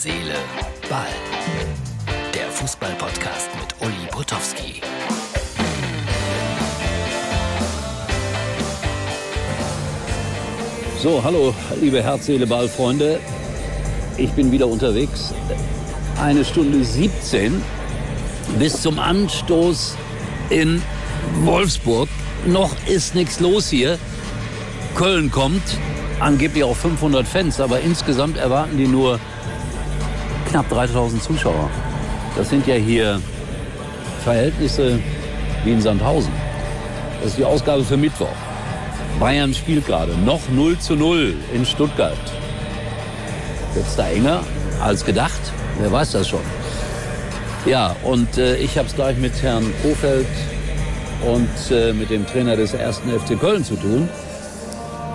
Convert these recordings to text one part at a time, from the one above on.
Seele, Ball. Der Fußball-Podcast mit Uli Potowski. So, hallo, liebe Herz, Seele, Ball, Freunde. Ich bin wieder unterwegs. Eine Stunde 17 bis zum Anstoß in Wolfsburg. Noch ist nichts los hier. Köln kommt, angeblich auch 500 Fans, aber insgesamt erwarten die nur knapp 3000 Zuschauer. Das sind ja hier Verhältnisse wie in Sandhausen. Das ist die Ausgabe für Mittwoch. Bayern spielt gerade noch 0 zu 0 in Stuttgart. Wird es da enger als gedacht? Wer weiß das schon. Ja, und äh, ich habe es gleich mit Herrn Kofeld und äh, mit dem Trainer des ersten FC Köln zu tun.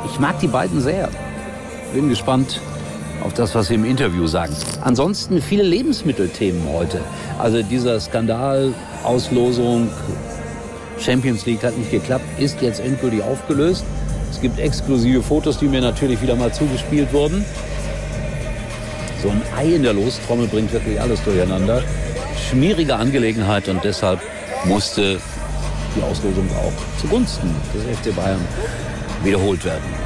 Ich mag die beiden sehr. Bin gespannt auf das, was sie im Interview sagen. Ansonsten viele Lebensmittelthemen heute. Also dieser Skandal, Auslosung, Champions League hat nicht geklappt, ist jetzt endgültig aufgelöst. Es gibt exklusive Fotos, die mir natürlich wieder mal zugespielt wurden. So ein Ei in der Lostrommel bringt wirklich alles durcheinander. Schmierige Angelegenheit und deshalb musste die Auslosung auch zugunsten des FC Bayern wiederholt werden.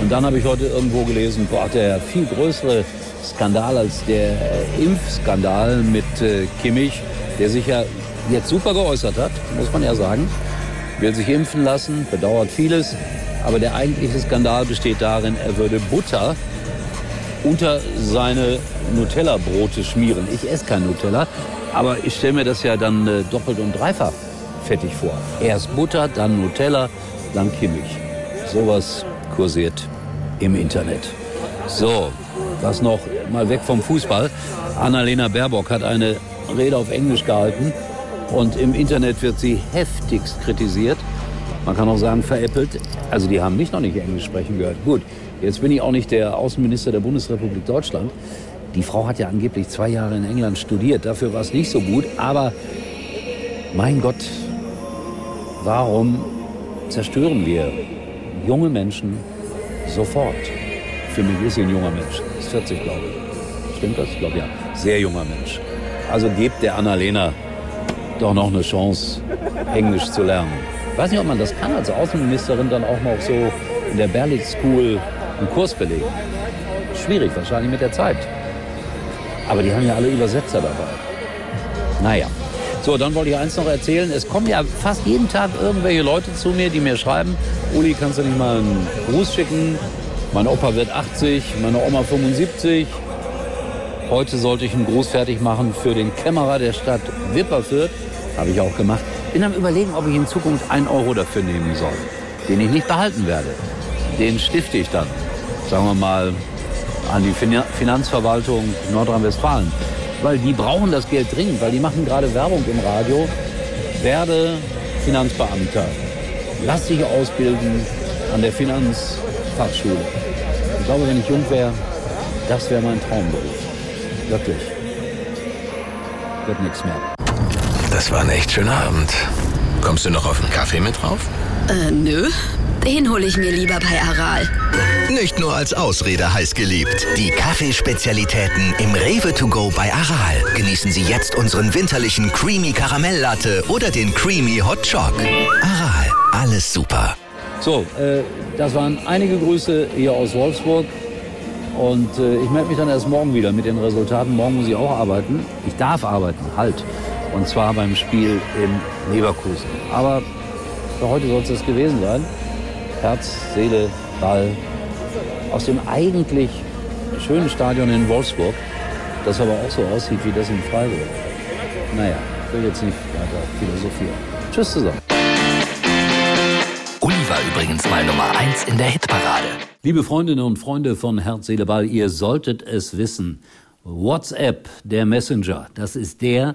Und dann habe ich heute irgendwo gelesen, boah, der viel größere Skandal als der Impfskandal mit äh, Kimmich, der sich ja jetzt super geäußert hat, muss man ja sagen. Will sich impfen lassen, bedauert vieles. Aber der eigentliche Skandal besteht darin, er würde Butter unter seine Nutella-Brote schmieren. Ich esse kein Nutella, aber ich stelle mir das ja dann äh, doppelt und dreifach fettig vor. Erst Butter, dann Nutella, dann Kimmich. Sowas kursiert im Internet. So, was noch? Mal weg vom Fußball. Annalena Baerbock hat eine Rede auf Englisch gehalten und im Internet wird sie heftigst kritisiert. Man kann auch sagen veräppelt. Also die haben mich noch nicht Englisch sprechen gehört. Gut, jetzt bin ich auch nicht der Außenminister der Bundesrepublik Deutschland. Die Frau hat ja angeblich zwei Jahre in England studiert. Dafür war es nicht so gut. Aber mein Gott, warum zerstören wir junge Menschen sofort? Für mich ist sie ein junger Mensch. Ist 40, glaube ich. Stimmt das? Ich glaube ja. Sehr junger Mensch. Also gebt der Annalena doch noch eine Chance, Englisch zu lernen. Ich weiß nicht, ob man das kann als Außenministerin dann auch noch so in der Berlitz School einen Kurs belegen. Schwierig wahrscheinlich mit der Zeit. Aber die haben ja alle Übersetzer dabei. Naja. So, dann wollte ich eins noch erzählen. Es kommen ja fast jeden Tag irgendwelche Leute zu mir, die mir schreiben, Uli, kannst du nicht mal einen Gruß schicken? Mein Opa wird 80, meine Oma 75. Heute sollte ich einen Gruß fertig machen für den Kämmerer der Stadt Wipperfürth. Habe ich auch gemacht. Bin am überlegen, ob ich in Zukunft einen Euro dafür nehmen soll. Den ich nicht behalten werde. Den stifte ich dann, sagen wir mal, an die Finanzverwaltung Nordrhein-Westfalen. Weil die brauchen das Geld dringend, weil die machen gerade Werbung im Radio. Werde Finanzbeamter. Lass dich ausbilden an der Finanzfachschule. Ich glaube, wenn ich jung wäre, das wäre mein Traumberuf. Wirklich. Wird nichts mehr. Das war ein echt schöner Abend. Kommst du noch auf einen Kaffee mit drauf? Äh, nö. Den hole ich mir lieber bei Aral. Nicht nur als Ausrede heiß geliebt. Die Kaffeespezialitäten im Rewe to go bei Aral. Genießen Sie jetzt unseren winterlichen Creamy Karamell Latte oder den Creamy Hot Choc. Aral, alles super. So, äh, das waren einige Grüße hier aus Wolfsburg. Und äh, ich melde mich dann erst morgen wieder mit den Resultaten. Morgen muss ich auch arbeiten. Ich darf arbeiten, halt. Und zwar beim Spiel in Leverkusen. Aber für heute soll es das gewesen sein. Herz, Seele, Ball. Aus dem eigentlich schönen Stadion in Wolfsburg, das aber auch so aussieht wie das in Freiburg. Naja, ich will jetzt nicht weiter philosophieren. Tschüss zusammen. Uli war übrigens mal Nummer 1 in der Hitparade. Liebe Freundinnen und Freunde von Herz, Seele, Ball, ihr solltet es wissen. WhatsApp, der Messenger, das ist der,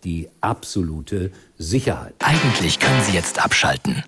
die absolute Sicherheit. Eigentlich können Sie jetzt abschalten.